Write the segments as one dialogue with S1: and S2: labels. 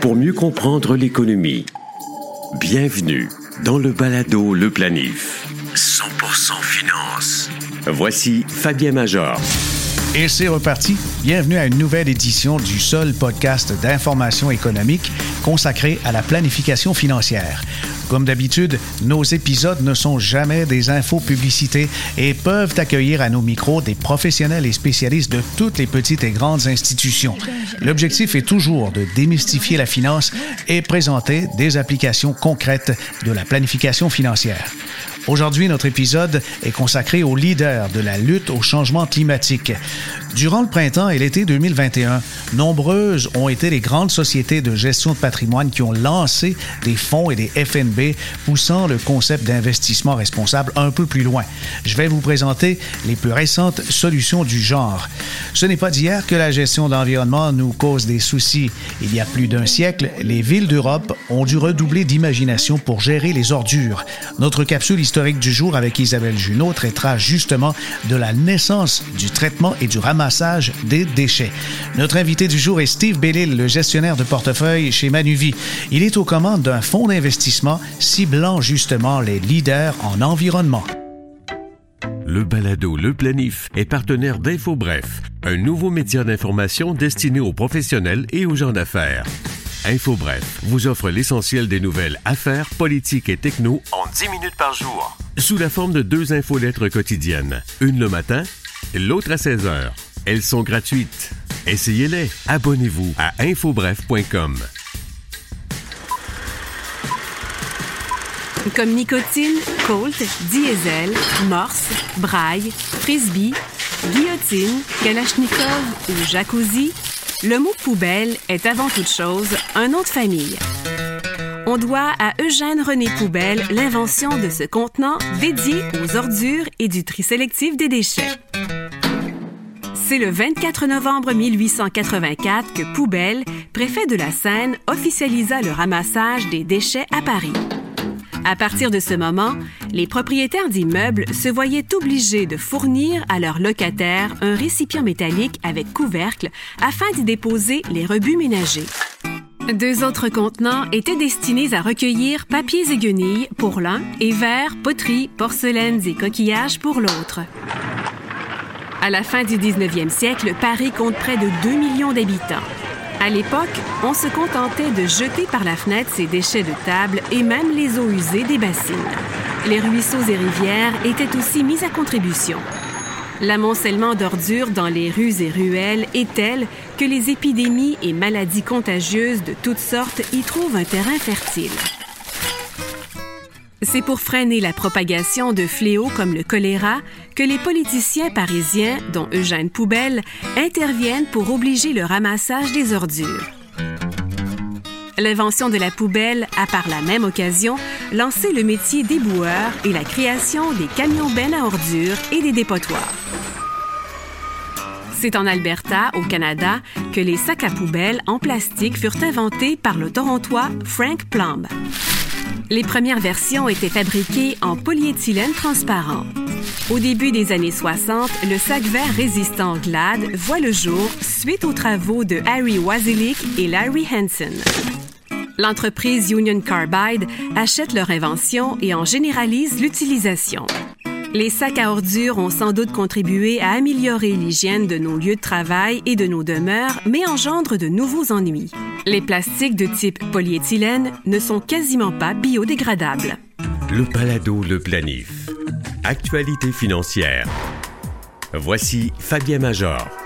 S1: Pour mieux comprendre l'économie, bienvenue dans le balado Le Planif. 100% finance. Voici Fabien Major.
S2: Et c'est reparti. Bienvenue à une nouvelle édition du seul podcast d'information économique consacré à la planification financière. Comme d'habitude, nos épisodes ne sont jamais des infos publicités et peuvent accueillir à nos micros des professionnels et spécialistes de toutes les petites et grandes institutions. L'objectif est toujours de démystifier la finance et présenter des applications concrètes de la planification financière. Aujourd'hui, notre épisode est consacré aux leaders de la lutte au changement climatique. Durant le printemps et l'été 2021, nombreuses ont été les grandes sociétés de gestion de patrimoine qui ont lancé des fonds et des FNB, poussant le concept d'investissement responsable un peu plus loin. Je vais vous présenter les plus récentes solutions du genre. Ce n'est pas d'hier que la gestion d'environnement nous cause des soucis. Il y a plus d'un siècle, les villes d'Europe ont dû redoubler d'imagination pour gérer les ordures. Notre capsule historique du jour avec Isabelle Junot traitera justement de la naissance du traitement et du ramassage des déchets. Notre invité du jour est Steve Bellil, le gestionnaire de portefeuille chez Manuvie. Il est aux commandes d'un fonds d'investissement ciblant justement les leaders en environnement.
S1: Le balado Le Planif est partenaire d'InfoBref, un nouveau média d'information destiné aux professionnels et aux gens d'affaires. InfoBref vous offre l'essentiel des nouvelles affaires, politiques et techno en 10 minutes par jour. Sous la forme de deux infolettres quotidiennes, une le matin, l'autre à 16 heures. Elles sont gratuites. Essayez-les. Abonnez-vous à infobref.com.
S3: Comme nicotine, Colt, diesel, morse, braille, frisbee, guillotine, kalachnikov ou jacuzzi, le mot poubelle est avant toute chose un nom de famille. On doit à Eugène René Poubelle l'invention de ce contenant dédié aux ordures et du tri sélectif des déchets. C'est le 24 novembre 1884 que Poubelle, préfet de la Seine, officialisa le ramassage des déchets à Paris. À partir de ce moment, les propriétaires d'immeubles se voyaient obligés de fournir à leurs locataires un récipient métallique avec couvercle afin d'y déposer les rebuts ménagers. Deux autres contenants étaient destinés à recueillir papiers et guenilles pour l'un et verres, poteries, porcelaines et coquillages pour l'autre. À la fin du 19e siècle, Paris compte près de 2 millions d'habitants. À l'époque, on se contentait de jeter par la fenêtre ses déchets de table et même les eaux usées des bassines. Les ruisseaux et rivières étaient aussi mis à contribution. L'amoncellement d'ordures dans les rues et ruelles est tel que les épidémies et maladies contagieuses de toutes sortes y trouvent un terrain fertile. C'est pour freiner la propagation de fléaux comme le choléra que les politiciens parisiens, dont Eugène Poubelle, interviennent pour obliger le ramassage des ordures. L'invention de la poubelle a par la même occasion lancé le métier d'éboueur et la création des camions bennes à ordures et des dépotoirs. C'est en Alberta, au Canada, que les sacs à poubelle en plastique furent inventés par le Torontois Frank Plumb. Les premières versions étaient fabriquées en polyéthylène transparent. Au début des années 60, le sac vert résistant Glad voit le jour suite aux travaux de Harry Wazilik et Larry Hansen. L'entreprise Union Carbide achète leur invention et en généralise l'utilisation. Les sacs à ordures ont sans doute contribué à améliorer l'hygiène de nos lieux de travail et de nos demeures, mais engendrent de nouveaux ennuis. Les plastiques de type polyéthylène ne sont quasiment pas biodégradables.
S1: Le Palado Le Planif. Actualité financière. Voici Fabien Major.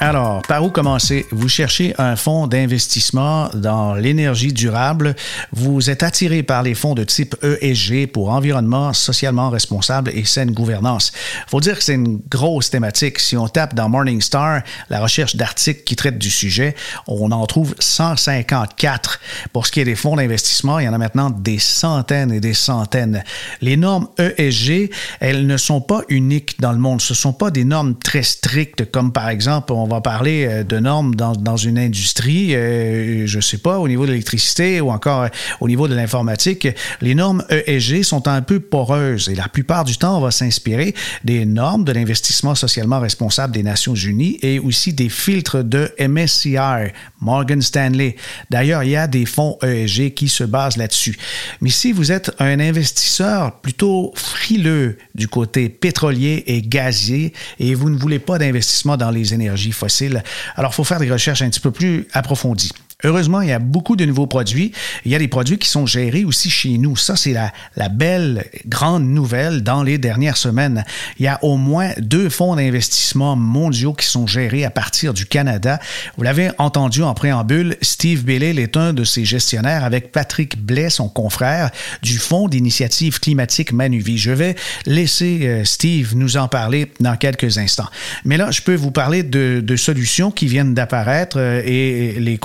S2: Alors, par où commencer? Vous cherchez un fonds d'investissement dans l'énergie durable. Vous êtes attiré par les fonds de type ESG pour environnement socialement responsable et saine gouvernance. Faut dire que c'est une grosse thématique. Si on tape dans Morningstar la recherche d'articles qui traitent du sujet, on en trouve 154. Pour ce qui est des fonds d'investissement, il y en a maintenant des centaines et des centaines. Les normes ESG, elles ne sont pas uniques dans le monde. Ce ne sont pas des normes très strictes comme par exemple, va parler de normes dans, dans une industrie, je sais pas, au niveau de l'électricité ou encore au niveau de l'informatique, les normes ESG sont un peu poreuses et la plupart du temps, on va s'inspirer des normes de l'investissement socialement responsable des Nations Unies et aussi des filtres de MSCI, Morgan Stanley. D'ailleurs, il y a des fonds ESG qui se basent là-dessus. Mais si vous êtes un investisseur plutôt frileux du côté pétrolier et gazier et vous ne voulez pas d'investissement dans les énergies fossiles, alors il faut faire des recherches un petit peu plus approfondies. Heureusement, il y a beaucoup de nouveaux produits. Il y a des produits qui sont gérés aussi chez nous. Ça, c'est la, belle grande nouvelle dans les dernières semaines. Il y a au moins deux fonds d'investissement mondiaux qui sont gérés à partir du Canada. Vous l'avez entendu en préambule, Steve Bellil est un de ces gestionnaires avec Patrick Blais, son confrère, du Fonds d'initiative climatique Manuvie. Je vais laisser euh, Steve nous en parler dans quelques instants. Mais là, je peux vous parler de, solutions qui viennent d'apparaître euh, et les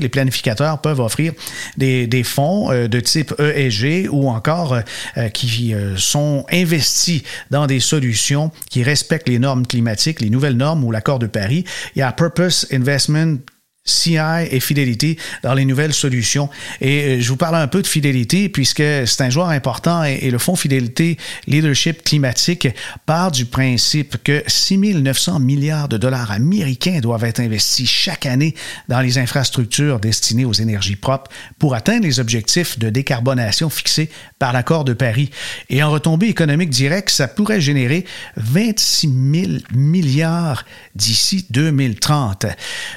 S2: les planificateurs peuvent offrir des, fonds euh, de type ESG ou encore euh, euh, qui sont investis dans des solutions qui respectent les normes climatiques, les nouvelles normes ou l'accord de Paris. Il y a Purpose Investment CI et fidélité dans les nouvelles solutions. Et euh, je vous parle un peu de fidélité puisque c'est un joueur important et, le Fonds Fidélité Leadership Climatique part du principe que 6 900 milliards de dollars américains doivent être investis chaque année dans les infrastructures destinées aux énergies propres pour atteindre les objectifs de décarbonation fixés par l'accord de Paris. Et en retombée économique directe, ça pourrait générer 26 000 milliards d'ici 2030.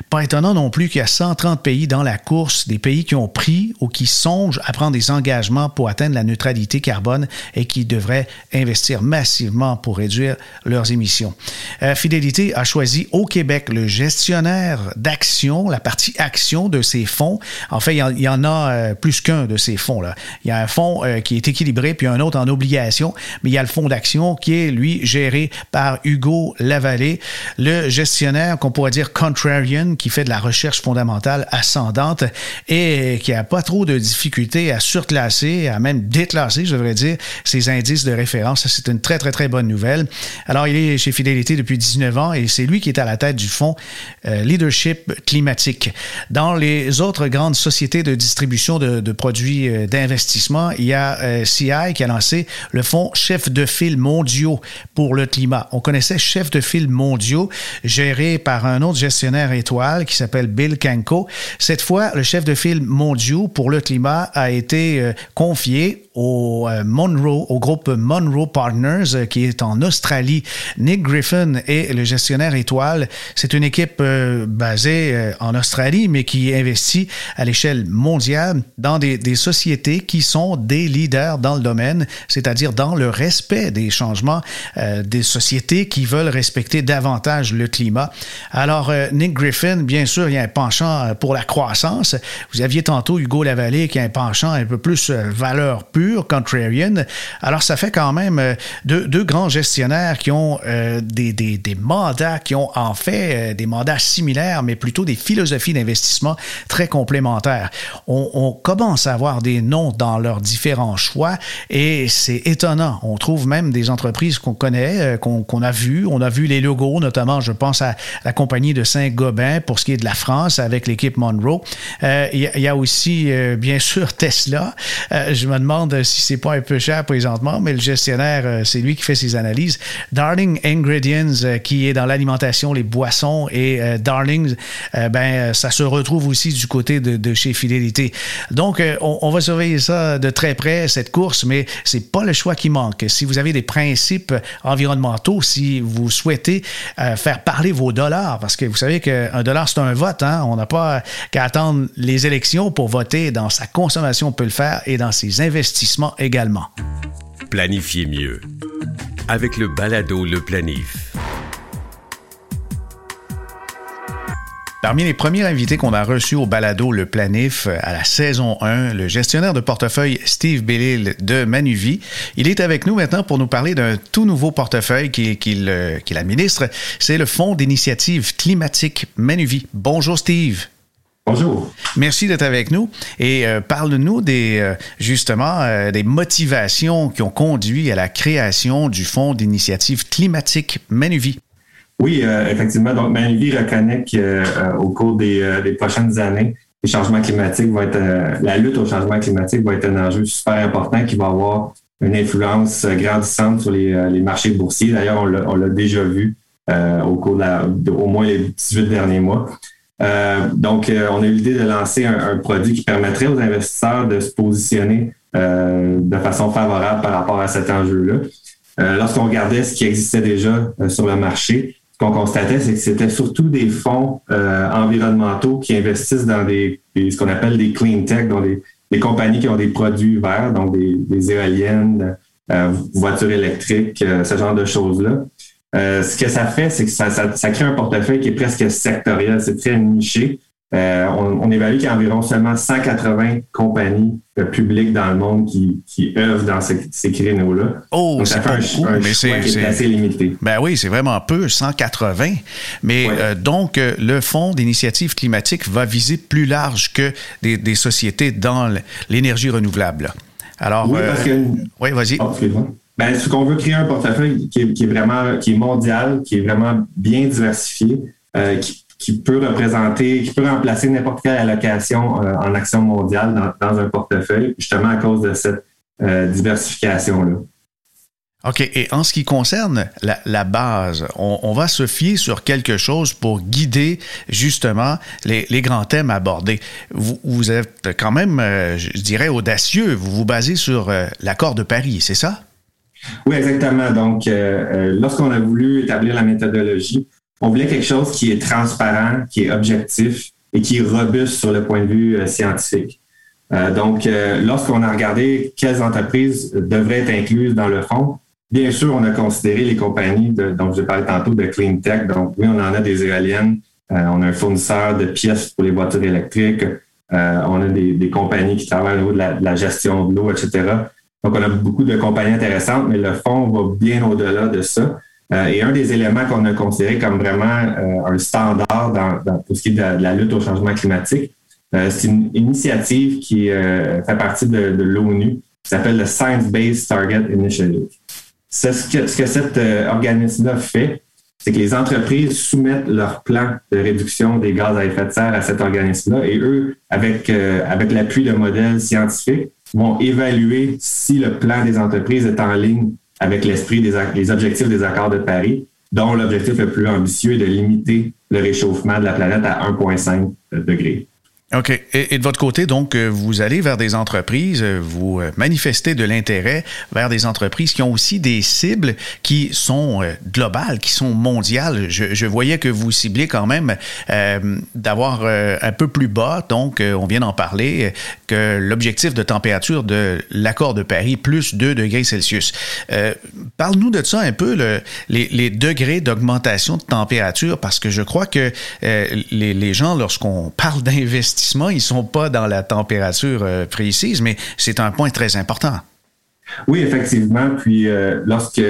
S2: Pas étonnant non plus qu'il y a 130 pays dans la course, des pays qui ont pris ou qui songent à prendre des engagements pour atteindre la neutralité carbone et qui devraient investir massivement pour réduire leurs émissions. Euh, Fidélité a choisi au Québec le gestionnaire d'action, la partie action de ces fonds. En fait, il y en, a euh, plus qu'un de ces fonds-là. Il y a un fonds euh, qui est équilibré, puis un autre en obligation, mais il y a le fonds d'action qui est, lui, géré par Hugo Lavallée, le gestionnaire qu'on pourrait dire contrarian, qui fait de la recherche fondamentale ascendante et qui a pas trop de difficultés à surclasser, à même déclasser, je devrais dire, ses indices de référence. C'est une très, très, très bonne nouvelle. Alors, il est chez Fidélité depuis 19 ans et c'est lui qui est à la tête du fonds euh, Leadership climatique. Dans les autres grandes sociétés de distribution de, produits euh, d'investissement, il y a euh, CI qui a lancé le fonds chef de file mondiaux pour le climat. On connaissait chef de file mondiaux géré par un autre gestionnaire étoile qui s'appelle Bill Kanko. Cette fois, le chef de file mondiaux pour le climat a été euh, confié au euh, Monroe, au groupe Monroe Partners euh, qui est en Australie. Nick Griffin est le gestionnaire étoile. C'est une équipe basée en Australie, mais qui investit à l'échelle mondiale dans des, sociétés qui sont des leaders dans le domaine, c'est-à-dire dans le respect des changements des sociétés qui veulent respecter davantage le climat. Alors, Nick Griffin, bien sûr, il y a un penchant euh, pour la croissance. Vous aviez tantôt Hugo Lavallée qui a un penchant un peu plus euh, valeur pure, contrarian. Alors, ça fait quand même euh, deux, grands gestionnaires qui ont des, des, des, mandats, qui ont en fait des mandats similaires, mais plutôt des philosophies d'investissement très complémentaires. On, commence à avoir des noms dans leurs différents choix et c'est étonnant. On trouve même des entreprises qu'on connaît, qu'on a vues. On a vu les logos, notamment, je pense à la compagnie de Saint-Gobain pour ce qui est de la France avec l'équipe Monroe. Euh, il y, a aussi, euh, bien sûr, Tesla. Euh, je me demande si c'est pas un peu cher présentement, mais le gestionnaire, c'est lui qui fait ses analyses. Darling Ingredients, qui est dans l'alimentation, les boissons, et Darling, ben, ça se retrouve aussi du côté de, chez Fidélité. Donc, on, on, va surveiller ça de très près, cette course, mais c'est pas le choix qui manque. Si vous avez des principes environnementaux, si vous souhaitez faire parler vos dollars, parce que vous savez qu'un dollar, c'est un vote, Hein. On n'a pas qu'à attendre les élections pour voter. Dans sa consommation, on peut le faire et dans ses investissements également.
S1: Planifiez mieux avec le balado Le Planif.
S2: Parmi les premiers invités qu'on a reçus au balado Le Planif euh, à la saison 1, le gestionnaire de portefeuille Steve Bellil de Manuvie. Il est avec nous maintenant pour nous parler d'un tout nouveau portefeuille qu'il euh, administre. C'est le Fonds d'initiative climatique Manuvie. Bonjour Steve.
S4: Bonjour.
S2: Merci d'être avec nous et euh, parle-nous des justement des motivations qui ont conduit à la création du Fonds d'initiative climatique Manuvie.
S4: Oui, effectivement. Donc, Manly reconnaît qu'au cours des, prochaines années, les changements climatiques vont être, la lutte au changement climatique va être un enjeu super important qui va avoir une influence grandissante sur les, marchés boursiers. D'ailleurs, on l'a déjà vu au cours de, au moins les 18 derniers mois. Euh, donc, euh, on a eu l'idée de lancer un, produit qui permettrait aux investisseurs de se positionner euh, de façon favorable par rapport à cet enjeu-là. Lorsqu'on regardait ce qui existait déjà sur le marché, ce qu'on constatait, c'est que c'était surtout des fonds environnementaux qui investissent dans des, ce qu'on appelle des clean tech, donc des, compagnies qui ont des produits verts, donc des, des éoliennes, voitures électriques, ce genre de choses-là. Euh, ce que ça fait, c'est que ça, ça, crée un portefeuille qui est presque sectoriel, c'est très niché. Euh, on, évalue qu'il y a environ seulement 180 compagnies euh, publiques dans le monde qui, qui œuvrent dans ces, créneaux-là.
S2: Oh, c'est pas beaucoup, mais c'est
S4: assez limité.
S2: Ben oui, c'est vraiment peu, 180. Mais donc, le Fonds d'initiative climatique va viser plus large que des, sociétés dans l'énergie renouvelable. Alors,
S4: oui, parce que...
S2: oui vas-y.
S4: Oh, ben, ce qu'on veut créer un portefeuille qui est, vraiment qui est mondial, qui est vraiment bien diversifié, euh, qui, peut représenter, qui peut remplacer n'importe quelle allocation euh, en action mondiale dans, un portefeuille, justement à cause de cette euh, diversification-là.
S2: OK. Et en ce qui concerne la, base, on, va se fier sur quelque chose pour guider justement les, grands thèmes abordés. Vous, vous êtes quand même, je dirais, audacieux. Vous vous basez sur l'accord de Paris, c'est ça?
S4: Oui, exactement. Donc, euh, euh, lorsqu'on a voulu établir la méthodologie, on voulait quelque chose qui est transparent, qui est objectif et qui est robuste sur le point de vue euh, scientifique. donc, lorsqu'on a regardé quelles entreprises devraient être incluses dans le fonds, bien sûr, on a considéré les compagnies de, dont je parlais tantôt de clean tech. Donc, oui, on en a des éoliennes, on a un fournisseur de pièces pour les voitures électriques, on a des, compagnies qui travaillent au niveau de la gestion de l'eau, etc. Donc, on a beaucoup de compagnies intéressantes, mais le fonds va bien au-delà de ça. Euh, et un des éléments qu'on a considéré comme vraiment euh, un standard dans, dans, tout ce qui est de, la lutte au changement climatique, euh, c'est une initiative qui fait partie de, de l'ONU, qui s'appelle le Science Based Target Initiative. Ce que, ce que cet organisme-là fait, c'est que les entreprises soumettent leur plan de réduction des gaz à effet de serre à cet organisme-là et eux, avec, avec l'appui de modèles scientifiques, vont évaluer si le plan des entreprises est en ligne avec l'esprit des les objectifs des accords de Paris, dont l'objectif le plus ambitieux est de limiter le réchauffement de la planète à 1,5 degrés.
S2: OK. Et, de votre côté, donc, euh, vous allez vers des entreprises, euh, vous euh, manifestez de l'intérêt vers des entreprises qui ont aussi des cibles qui sont globales, qui sont mondiales. Je, voyais que vous ciblez quand même d'avoir un peu plus bas, donc on vient d'en parler, que l'objectif de température de l'accord de Paris, plus 2 degrés Celsius. Parle-nous de ça un peu, le, les, degrés d'augmentation de température, parce que je crois que les, les gens, lorsqu'on parle d'investissement, ils ne sont pas dans la température euh, précise, mais c'est un point très important.
S4: Oui, effectivement. Puis euh, lorsque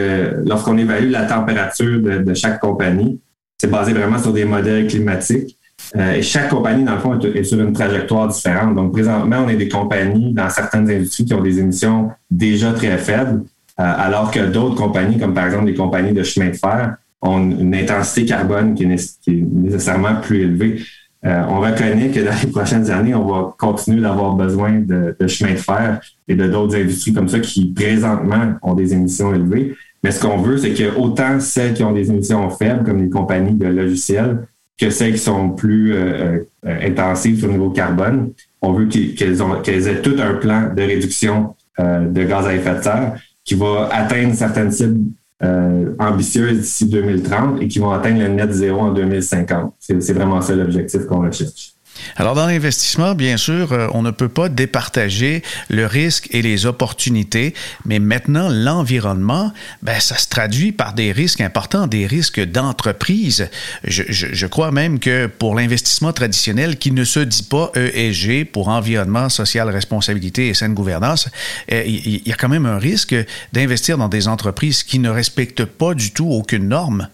S4: lorsqu'on évalue la température de, chaque compagnie, c'est basé vraiment sur des modèles climatiques. Euh, et chaque compagnie, dans le fond, est, sur une trajectoire différente. Donc, présentement, on a des compagnies dans certaines industries qui ont des émissions déjà très faibles, alors que d'autres compagnies, comme par exemple les compagnies de chemin de fer, ont une intensité carbone qui est nécessairement plus élevée. Euh, on reconnaît que dans les prochaines années, on va continuer d'avoir besoin de, de chemin de fer et de d'autres industries comme ça qui présentement ont des émissions élevées. Mais ce qu'on veut, c'est que autant celles qui ont des émissions faibles, comme les compagnies de logiciels, que celles qui sont plus euh, euh, intensives sur le niveau carbone, on veut qu'elles aient tout un plan de réduction de gaz à effet de serre qui va atteindre certaines cibles euh, ambitieuses d'ici 2030 et qui vont atteindre le net zéro en 2050. C'est vraiment ça l'objectif qu'on recherche.
S2: Alors, dans l'investissement, bien sûr, euh, on ne peut pas départager le risque et les opportunités, mais maintenant, l'environnement, ben, ça se traduit par des risques importants, des risques d'entreprise. Je, crois même que pour l'investissement traditionnel qui ne se dit pas ESG pour environnement, social, responsabilité et saine gouvernance, euh, il y a quand même un risque d'investir dans des entreprises qui ne respectent pas du tout aucune norme.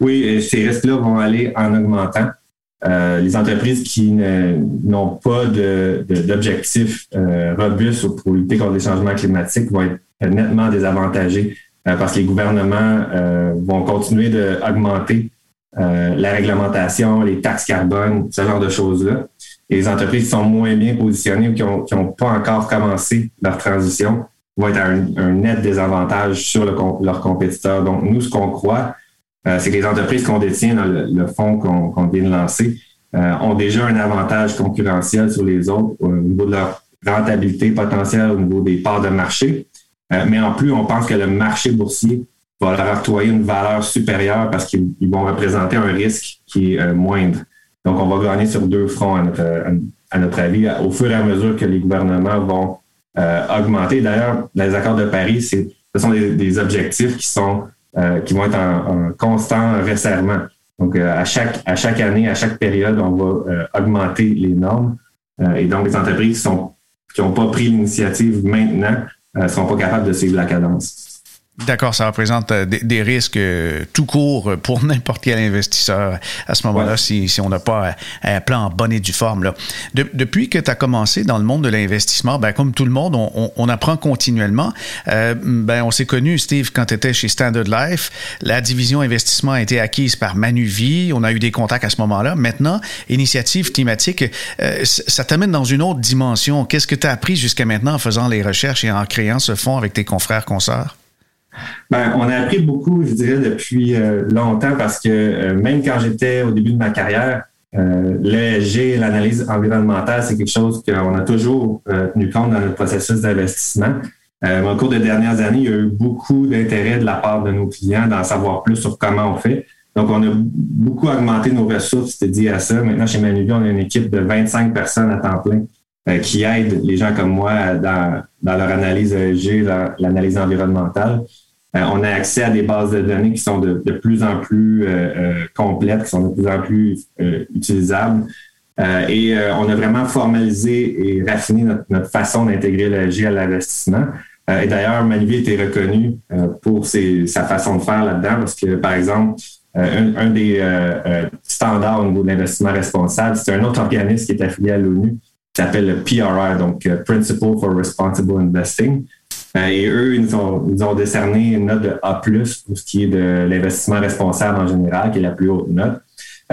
S4: Oui, ces risques-là vont aller en augmentant. Euh, les entreprises qui n'ont pas d'objectifs de, euh, robustes pour lutter contre les changements climatiques vont être nettement désavantagées parce que les gouvernements vont continuer d'augmenter la réglementation, les taxes carbone, ce genre de choses-là. Et les entreprises qui sont moins bien positionnées ou qui n'ont pas encore commencé leur transition vont être à un, net désavantage sur leurs compétiteurs. Donc, nous, ce qu'on croit, euh, c'est que les entreprises qu'on détient dans le, fonds qu'on vient de lancer euh, ont déjà un avantage concurrentiel sur les autres au niveau de leur rentabilité potentielle, au niveau des parts de marché. Euh, mais en plus, on pense que le marché boursier va leur octroyer une valeur supérieure parce qu'ils vont représenter un risque qui est moindre. Donc, on va gagner sur deux fronts à notre, à notre avis au fur et à mesure que les gouvernements vont euh, augmenter. D'ailleurs, les accords de Paris, ce sont des, objectifs qui sont euh, qui vont être en, constant resserrement. Donc, euh, à chaque à chaque année, à chaque période, on va augmenter les normes. et donc, les entreprises qui n'ont pas pris l'initiative maintenant ne sont pas capables de suivre la cadence.
S2: D'accord, ça représente euh, des, risques euh, tout court pour n'importe quel investisseur à ce moment-là, si, on n'a pas un, plan en bonne et due forme. Là. depuis que tu as commencé dans le monde de l'investissement, ben, comme tout le monde, on, apprend continuellement. Euh, ben, on s'est connu, Steve, quand tu étais chez Standard Life. La division investissement a été acquise par Manuvie. On a eu des contacts à ce moment-là. Maintenant, initiative climatique, ça t'amène dans une autre dimension. Qu'est-ce que tu as appris jusqu'à maintenant en faisant les recherches et en créant ce fonds avec tes confrères, consorts?
S4: Ben, on a appris beaucoup, je dirais, depuis euh, longtemps parce que euh, même quand j'étais au début de ma carrière, euh, l'ESG, l'analyse environnementale, c'est quelque chose qu'on a toujours euh, tenu compte dans notre processus d'investissement. au cours des dernières années, il y a eu beaucoup d'intérêt de la part de nos clients d'en savoir plus sur comment on fait. Donc, on a beaucoup augmenté nos ressources, dit à ça. Maintenant, chez Manuvie, on a une équipe de 25 personnes à temps plein qui aident les gens comme moi dans, dans leur analyse ESG, l'analyse environnementale. Euh, on a accès à des bases de données qui sont de, plus en plus euh, euh, complètes, qui sont de plus en plus utilisables. et on a vraiment formalisé et raffiné notre, façon d'intégrer l'ESG à l'investissement. et d'ailleurs, Manivier était reconnu pour sa façon de faire là-dedans parce que, par exemple, un, des standards au niveau de l'investissement responsable, c'est un autre organisme qui est affilié à l'ONU qui s'appelle le PRI, donc Principle for Responsible Investing. Euh, et eux, ils nous, ont, décerné une note de A+, pour ce qui est de l'investissement responsable en général, qui est la plus haute note.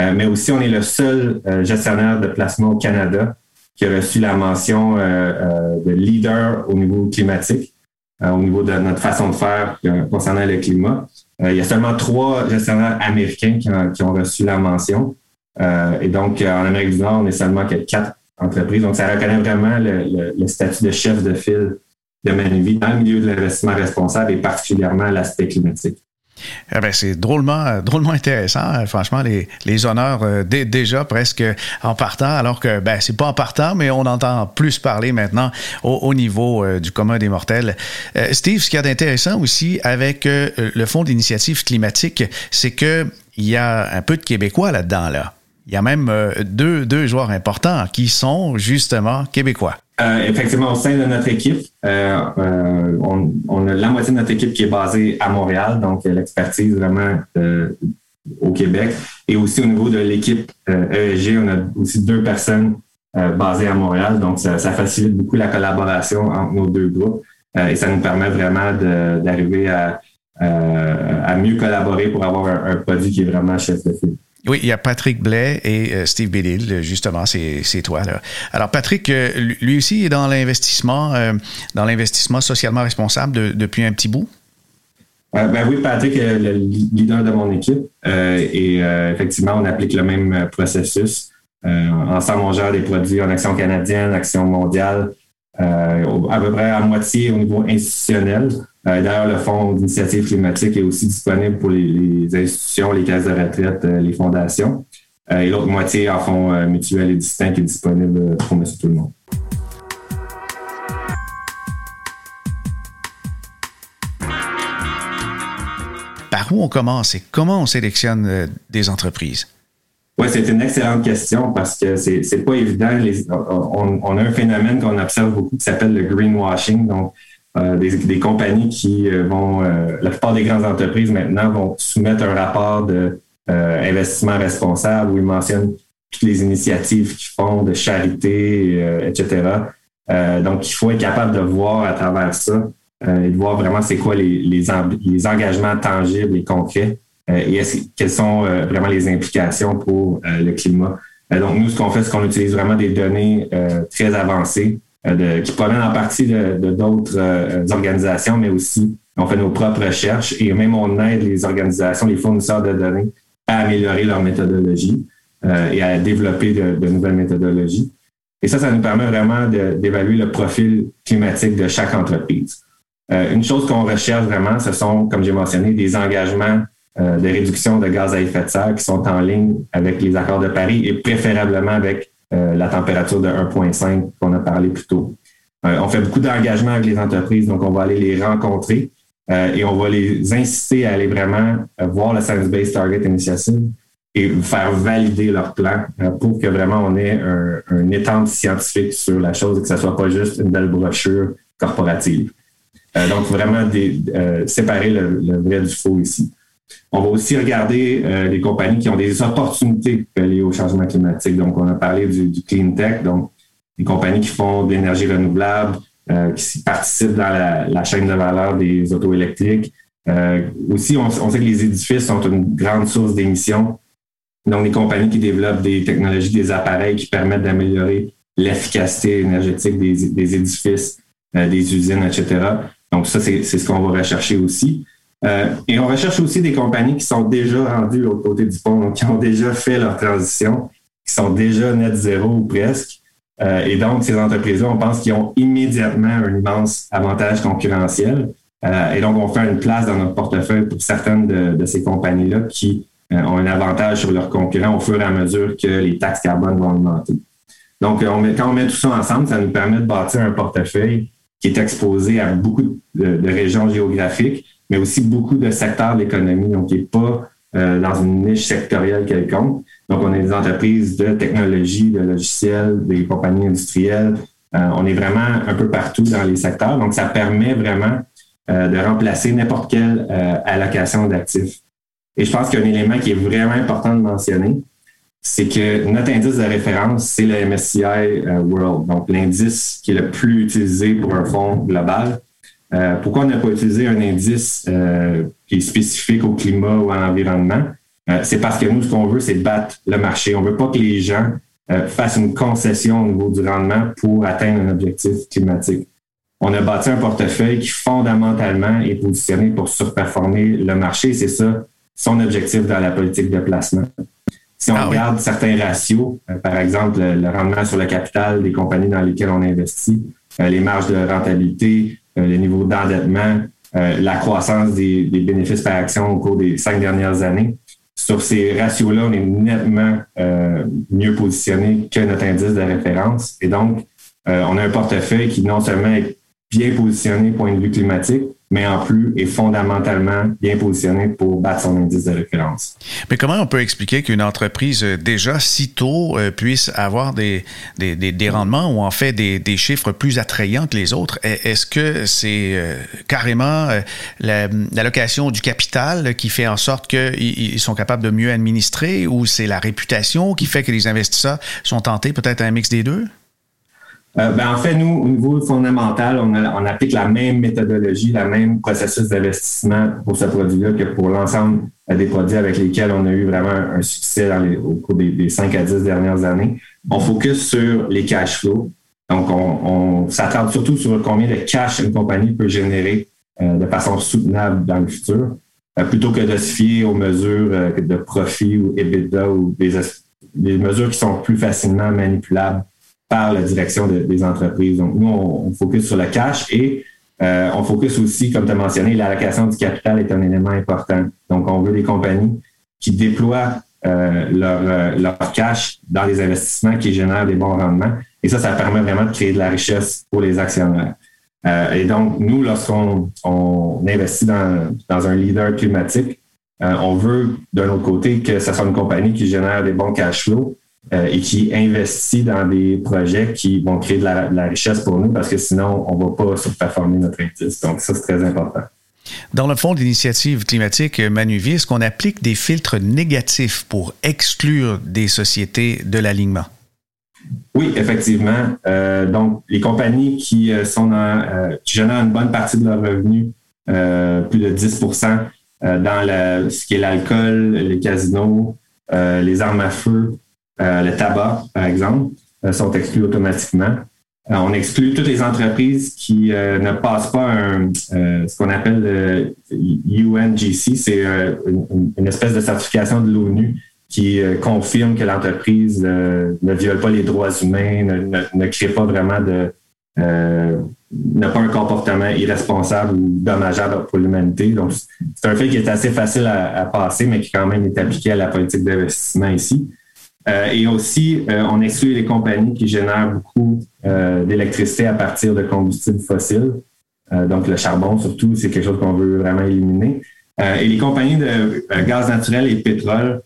S4: Euh, mais aussi, on est le seul euh, gestionnaire de placement au Canada qui a reçu la mention de leader au niveau climatique, au niveau de notre façon de faire concernant le climat. il y a seulement trois gestionnaires américains qui ont, reçu la mention. et donc, en Amérique du Nord, on est seulement quatre entreprises. Donc, ça reconnaît vraiment le statut de chef de file de Manuvie dans le milieu de l'investissement responsable et particulièrement l'aspect climatique.
S2: Eh ben, c'est drôlement, drôlement intéressant. Hein. Franchement, les, les honneurs euh, déjà presque en partant, alors que ben, c'est pas en partant, mais on entend plus parler maintenant au, niveau euh, du commun des mortels. Euh, Steve, ce qu'il y a d'intéressant aussi avec le Fonds d'initiative climatique, c'est que il y a un peu de Québécois là-dedans. Là. Il y a même deux, deux joueurs importants qui sont justement québécois.
S4: Euh, effectivement, au sein de notre équipe, euh, euh, on, a la moitié de notre équipe qui est basée à Montréal, donc l'expertise vraiment au Québec. Et aussi au niveau de l'équipe ESG, e on a aussi deux personnes basées à Montréal, donc ça, facilite beaucoup la collaboration entre nos deux groupes et ça nous permet vraiment d'arriver à, mieux collaborer pour avoir un, un, produit qui est vraiment chef de file.
S2: Oui, il y a Patrick Blais et euh, Steve Bellil, justement, c'est toi. Là. Alors, Patrick, euh, lui aussi est dans l'investissement, euh, dans l'investissement socialement responsable depuis un petit bout?
S4: ben oui, Patrick est le leader de mon équipe et effectivement, on applique le même processus. ensemble, on des produits en action canadienne, action mondiale, à peu près à moitié au niveau institutionnel. Euh, d'ailleurs, le fonds d'initiative climatique est aussi disponible pour les, institutions, les caisses de retraite, euh, les fondations. Euh, et l'autre moitié en fonds mutuel et distinct est disponible pour monsieur tout le monde.
S2: Par où on commence et comment on sélectionne des entreprises?
S4: Oui, c'est une excellente question parce que c'est pas évident. on, a un phénomène qu'on observe beaucoup qui s'appelle le greenwashing. Donc, euh, des, compagnies qui euh, vont, euh, la plupart des grandes entreprises maintenant vont soumettre un rapport de investissement responsable où ils mentionnent toutes les initiatives qu'ils font de charité, etc. donc, il faut être capable de voir à travers ça et de voir vraiment c'est quoi les, les, engagements tangibles et concrets et quelles sont vraiment les implications pour le climat? donc, nous, ce qu'on fait, c'est qu'on utilise vraiment des données très avancées qui proviennent en partie de d'autres organisations, mais aussi on fait nos propres recherches et même on aide les organisations, les fournisseurs de données à améliorer leur méthodologie euh, et à développer de, nouvelles méthodologies. Et ça, ça nous permet vraiment d'évaluer le profil climatique de chaque entreprise. Euh, une chose qu'on recherche vraiment, ce sont, comme j'ai mentionné, des engagements euh, de réduction de gaz à effet de serre qui sont en ligne avec les accords de Paris et préférablement avec la température de 1,5 qu'on a parlé plus tôt. on fait beaucoup d'engagements avec les entreprises, donc on va aller les rencontrer euh, et on va les inciter à aller vraiment euh, voir la Science Based Target Initiative et faire valider leur plan euh, pour que vraiment on ait un, un scientifique sur la chose et que ce soit pas juste une belle brochure corporative. donc, vraiment des, séparer le, vrai du faux ici. On va aussi regarder les compagnies qui ont des opportunités liées au changement climatique. Donc, on a parlé du, du clean tech, donc des compagnies qui font de l'énergie renouvelable, euh, qui participent dans la, chaîne de valeur des auto électriques. Euh, aussi, on, sait que les édifices sont une grande source d'émissions. Donc, des compagnies qui développent des technologies, des appareils qui permettent d'améliorer l'efficacité énergétique des, édifices, euh, des usines, etc. Donc, ça, c'est ce qu'on va rechercher aussi. Et on recherche aussi des compagnies qui sont déjà rendues au côté du pont, qui ont déjà fait leur transition, qui sont déjà net zéro ou presque, euh, et donc, ces entreprises-là, on pense qu'ils ont immédiatement un immense avantage concurrentiel. Euh, et donc, on fait une place dans notre portefeuille pour certaines de, ces compagnies-là qui euh, ont un avantage sur leurs concurrents au fur et à mesure que les taxes carbone vont augmenter. Donc, quand on met tout ça ensemble, ça nous permet de bâtir un portefeuille qui est exposé à beaucoup de, régions géographiques, mais aussi beaucoup de secteurs de l'économie, donc qui n'est pas dans une niche sectorielle quelconque. Donc, on a des entreprises de technologie, de logiciels, des compagnies industrielles. Euh, on est vraiment un peu partout dans les secteurs. Donc, ça permet vraiment euh, de remplacer n'importe quelle euh, allocation d'actifs. Et je pense qu'un élément qui est vraiment important de mentionner, c'est que notre indice de référence, c'est le MSCI World, donc l'indice qui est le plus utilisé pour un fonds global. Pourquoi on n'a pas utilisé un indice qui est spécifique au climat ou à l'environnement? Euh, c'est parce que nous, ce qu'on veut, c'est battre le marché. On ne veut pas que les gens euh, fassent une concession au niveau du rendement pour atteindre un objectif climatique. On a bâti un portefeuille qui fondamentalement est positionné pour surperformer le marché. C'est ça son objectif dans la politique de placement. Si on ah regarde certains ratios, euh, par exemple le, rendement sur le capital des compagnies dans lesquelles on investit, les marges de rentabilité, le niveau d'endettement, la croissance des, bénéfices par action au cours des cinq dernières années, sur ces ratios-là, on est nettement euh, mieux positionné que notre indice de référence. Et donc, euh, on a un portefeuille qui non seulement est bien positionné point de vue climatique, mais en plus est fondamentalement bien positionné pour battre son indice de référence.
S2: Mais comment on peut expliquer qu'une entreprise euh, déjà si tôt euh, puisse avoir des, des, des, rendements ou en fait des, des, chiffres plus attrayants que les autres? Est-ce que c'est euh, carrément l'allocation du capital qui fait en sorte qu'ils sont capables de mieux administrer ou c'est la réputation qui fait que les investisseurs sont tentés peut-être un mix des deux?
S4: Euh, ben, en fait, nous, au niveau fondamental, on, on, applique la même méthodologie, la même processus d'investissement pour ce produit-là que pour l'ensemble euh, des produits avec lesquels on a eu vraiment un succès dans les, au cours des, des, 5 à 10 dernières années. On focus sur les cash flows. Donc, on, on s'attarde surtout sur combien de cash une compagnie peut générer euh, de façon soutenable dans le futur, plutôt que de se fier aux mesures de profit ou EBITDA ou des, des mesures qui sont plus facilement manipulables par la direction des entreprises. Donc, nous, on, focus sur le cash et euh, on focus aussi, comme tu as mentionné, l'allocation du capital est un élément important. Donc, on veut des compagnies qui déploient euh, leur, euh, leur, cash dans des investissements qui génèrent des bons rendements. Et ça, ça permet vraiment de créer de la richesse pour les actionnaires. et donc, nous, lorsqu'on on investit dans, dans un leader climatique, on veut, d'un autre côté, que ce soit une compagnie qui génère des bons cash flows, euh, et qui investit dans des projets qui vont créer de la, richesse pour nous parce que sinon, on ne va pas surperformer notre indice. Donc, ça, c'est très important.
S2: Dans le fond d'initiative climatique Manuvier, est-ce qu'on applique des filtres négatifs pour exclure des sociétés de l'alignement?
S4: Oui, effectivement. donc, les compagnies qui sont dans, qui génèrent une bonne partie de leurs revenus, plus de 10% dans ce qui est l'alcool, les casinos, les armes à feu, le tabac, par exemple, sont exclus automatiquement. Euh, on exclut toutes les entreprises qui euh, ne passent pas un, euh, ce qu'on appelle le UNGC, c'est une, espèce de certification de l'ONU qui confirme que l'entreprise ne viole pas les droits humains, ne, crée pas vraiment de n'a pas un comportement irresponsable ou dommageable pour l'humanité. Donc, c'est un fait qui est assez facile à, passer, mais qui quand même est appliqué à la politique d'investissement ici. Euh, et aussi, euh, on exclut les compagnies qui génèrent beaucoup euh, d'électricité à partir de combustibles fossiles. donc, le charbon, surtout, c'est quelque chose qu'on veut vraiment éliminer. et les compagnies de gaz naturel et pétrole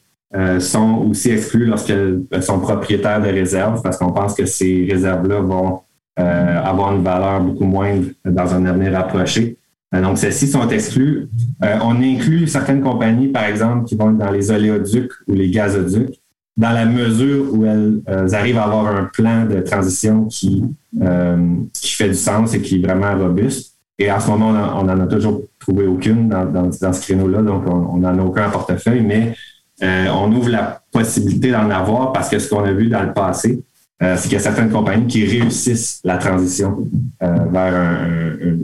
S4: sont aussi exclues lorsqu'elles sont propriétaires de réserves parce qu'on pense que ces réserves-là vont avoir une valeur beaucoup moindre dans un avenir approché. donc, celles-ci sont exclues. on inclut certaines compagnies, par exemple, qui vont dans les oléoducs ou les gazoducs dans la mesure où elles, euh, arrivent à avoir un plan de transition qui, euh, qui fait du sens et qui est vraiment robuste. Et en ce moment, on n'en a toujours trouvé aucune dans, dans, dans ce créneau-là, donc on n'en a aucun en portefeuille, mais euh, on ouvre la possibilité d'en avoir parce que ce qu'on a vu dans le passé, c'est qu'il y a certaines compagnies qui réussissent la transition vers un,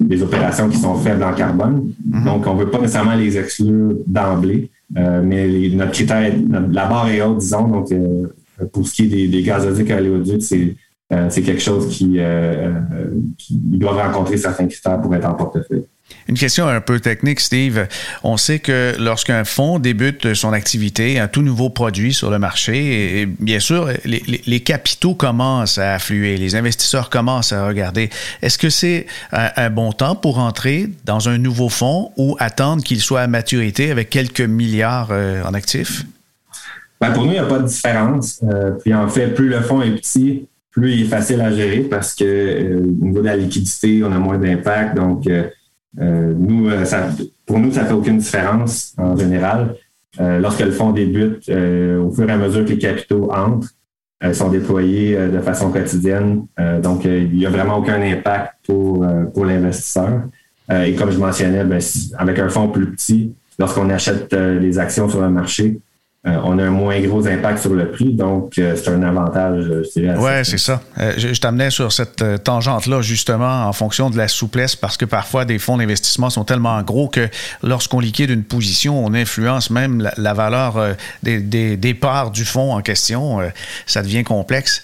S4: des opérations qui sont faibles en carbone. Mm-hmm. Donc, on ne veut pas nécessairement les exclure d'emblée. Euh, mais notre critère, la barre est haute, disons. Donc, euh, pour ce qui est des, des gazoducs à l'éoduc, c'est euh, c'est quelque chose qui, qui doit rencontrer certains critères pour être en portefeuille.
S2: Une question un peu technique, Steve. On sait que lorsqu'un fonds débute son activité, un tout nouveau produit sur le marché, et bien sûr, les, capitaux commencent à affluer, les investisseurs commencent à regarder. Est-ce que c'est un, bon temps pour entrer dans un nouveau fonds ou attendre qu'il soit à maturité avec quelques milliards euh, en actifs?
S4: Ben, pour nous, il n'y a pas de différence. Euh, puis en fait, plus le fonds est petit, plus il est facile à gérer parce que euh, au niveau de la liquidité, on a moins d'impact. Donc, nous, euh, pour nous, ça fait aucune différence en général. Euh, lorsque le fonds débute, au fur et à mesure que les capitaux entrent, sont déployés de façon quotidienne. donc, il n'y a vraiment aucun impact pour, pour l'investisseur. et comme je mentionnais, ben, avec un fonds plus petit, lorsqu'on achète les actions sur le marché, euh, on a un moins gros impact sur le prix, donc euh, c'est un avantage, je dirais.
S2: Oui, c'est ça. Euh, je, t'amenais sur cette tangente-là, justement, en fonction de la souplesse, parce que parfois, des fonds d'investissement sont tellement gros que lorsqu'on liquide une position, on influence même la, valeur des, parts du fonds en question. ça devient complexe.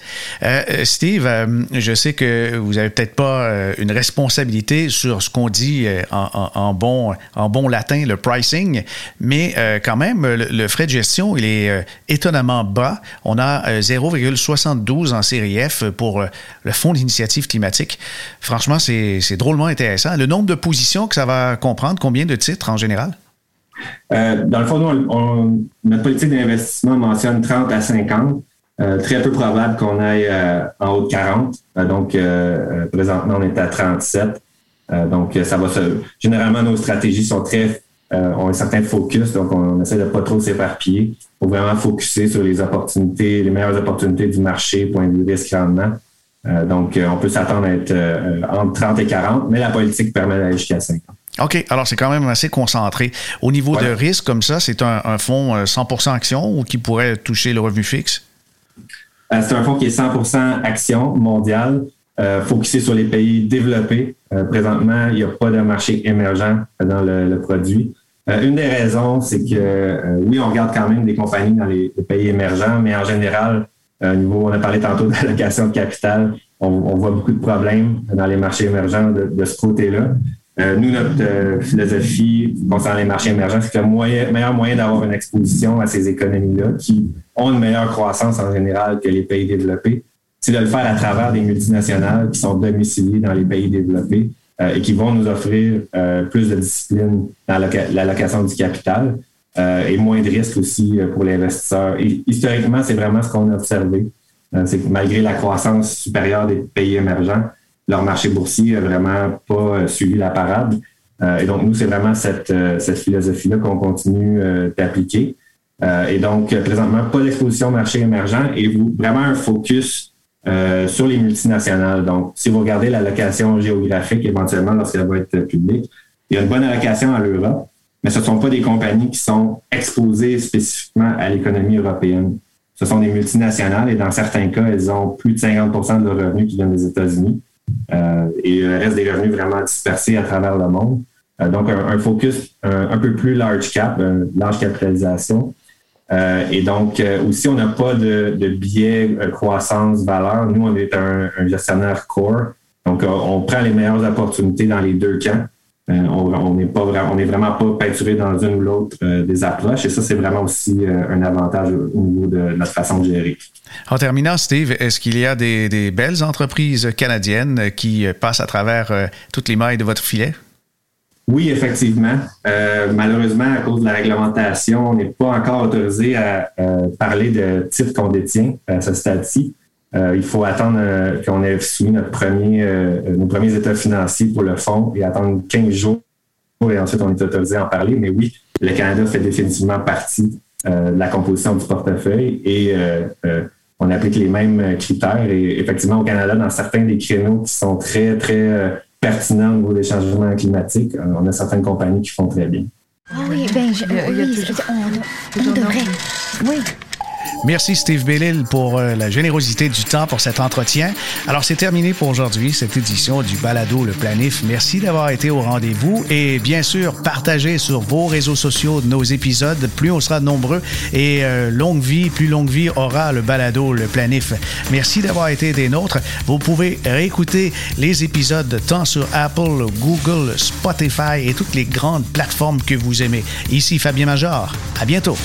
S2: Steve, je sais que vous n'avez peut-être pas une responsabilité sur ce qu'on dit en, bon, en bon latin, le pricing, mais quand même, le frais de gestion il est euh, étonnamment bas. On a 0,72 euh, en série F pour euh, le Fonds d'initiative climatique. Franchement, c'est drôlement intéressant. Le nombre de positions que ça va comprendre, combien de titres en général?
S4: dans le fond, notre politique d'investissement mentionne 30 à 50. très peu probable qu'on aille en haut de 40. donc, présentement, on est à 37. donc, ça va se. Généralement, nos stratégies sont très euh, ont un certain focus, donc on essaie de pas trop s'éparpiller pour vraiment focuser sur les opportunités, les meilleures opportunités du marché, point de vue risque-rendement. Euh, donc, euh, on peut s'attendre à être entre 30 et 40, mais la politique permet d'aller jusqu'à 50.
S2: OK. Alors, c'est quand même assez concentré. Au niveau de risque, comme ça, c'est un, fonds 100% action ou qui pourrait toucher le revenu fixe?
S4: c'est un fonds qui est 100% action mondial, focusé sur les pays développés. présentement, il n'y a pas de marché émergent dans le produit. Euh, une des raisons, c'est que euh, oui, on regarde quand même des compagnies dans les, pays émergents, mais en général, euh, niveau, on a parlé tantôt d'allocation de capital, on, voit beaucoup de problèmes dans les marchés émergents de, ce côté-là. nous, notre philosophie concernant les marchés émergents, c'est que le meilleur moyen d'avoir une exposition à ces économies-là, qui ont une meilleure croissance en général que les pays développés, c'est de le faire à travers des multinationales qui sont domiciliées dans les pays développés euh, et qui vont nous offrir euh, plus de discipline dans l'allocation du capital euh, et moins de risques aussi pour l'investisseur. Historiquement, c'est vraiment ce qu'on a observé. c'est que malgré la croissance supérieure des pays émergents, leur marché boursier n'a vraiment pas suivi la parade. et donc, nous, c'est vraiment cette, cette philosophie-là qu'on continue d'appliquer. et donc, présentement, pas d'exposition au marché émergent et vraiment un focus sur les multinationales. Donc, si vous regardez l'allocation géographique éventuellement lorsqu'elle va être publique, il y a une bonne allocation à l'Europe, mais ce ne sont pas des compagnies qui sont exposées spécifiquement à l'économie européenne. Ce sont des multinationales et dans certains cas, elles ont plus de 50% de leurs revenus qui viennent des États-Unis euh, et le reste des revenus vraiment dispersés à travers le monde. Euh, donc, un, focus un, peu plus large cap, large capitalisation. Euh, et donc, aussi, on n'a pas de, biais croissance-valeur. Nous, on est un, gestionnaire core. Donc, on prend les meilleures opportunités dans les deux camps. Euh, on n'est on vraiment pas peinturé dans une ou l'autre euh, des approches et ça c'est vraiment aussi euh, un avantage au niveau de notre façon de gérer.
S2: En terminant, Steve, est-ce qu'il y a des, belles entreprises canadiennes qui passent à travers toutes les mailles de votre filet?
S4: Oui, effectivement. malheureusement, à cause de la réglementation, on n'est pas encore autorisé à parler de titres qu'on détient à ce stade-ci. Euh, il faut attendre euh, qu'on ait soumis notre premier, euh, nos premiers états financiers pour le fonds et attendre 15 jours et ensuite on est autorisé à en parler. Mais oui, le Canada fait définitivement partie de la composition du portefeuille et on applique les mêmes critères. Et effectivement, au Canada, dans certains des créneaux qui sont très, très pertinents au niveau des changements climatiques, on a certaines compagnies qui font très bien.
S5: Ah oui, ben, je, oui, on, devrait. Oui.
S2: Merci Steve Bellil pour euh, la générosité du temps pour cet entretien. Alors c'est terminé pour aujourd'hui cette édition du Balado Le Planif. Merci d'avoir été au rendez-vous et bien sûr partagez sur vos réseaux sociaux nos épisodes. Plus on sera nombreux et euh, longue vie, plus longue vie aura le Balado Le Planif. Merci d'avoir été des nôtres. Vous pouvez réécouter les épisodes tant sur Apple, Google, Spotify et toutes les grandes plateformes que vous aimez. Ici Fabien Major. À bientôt.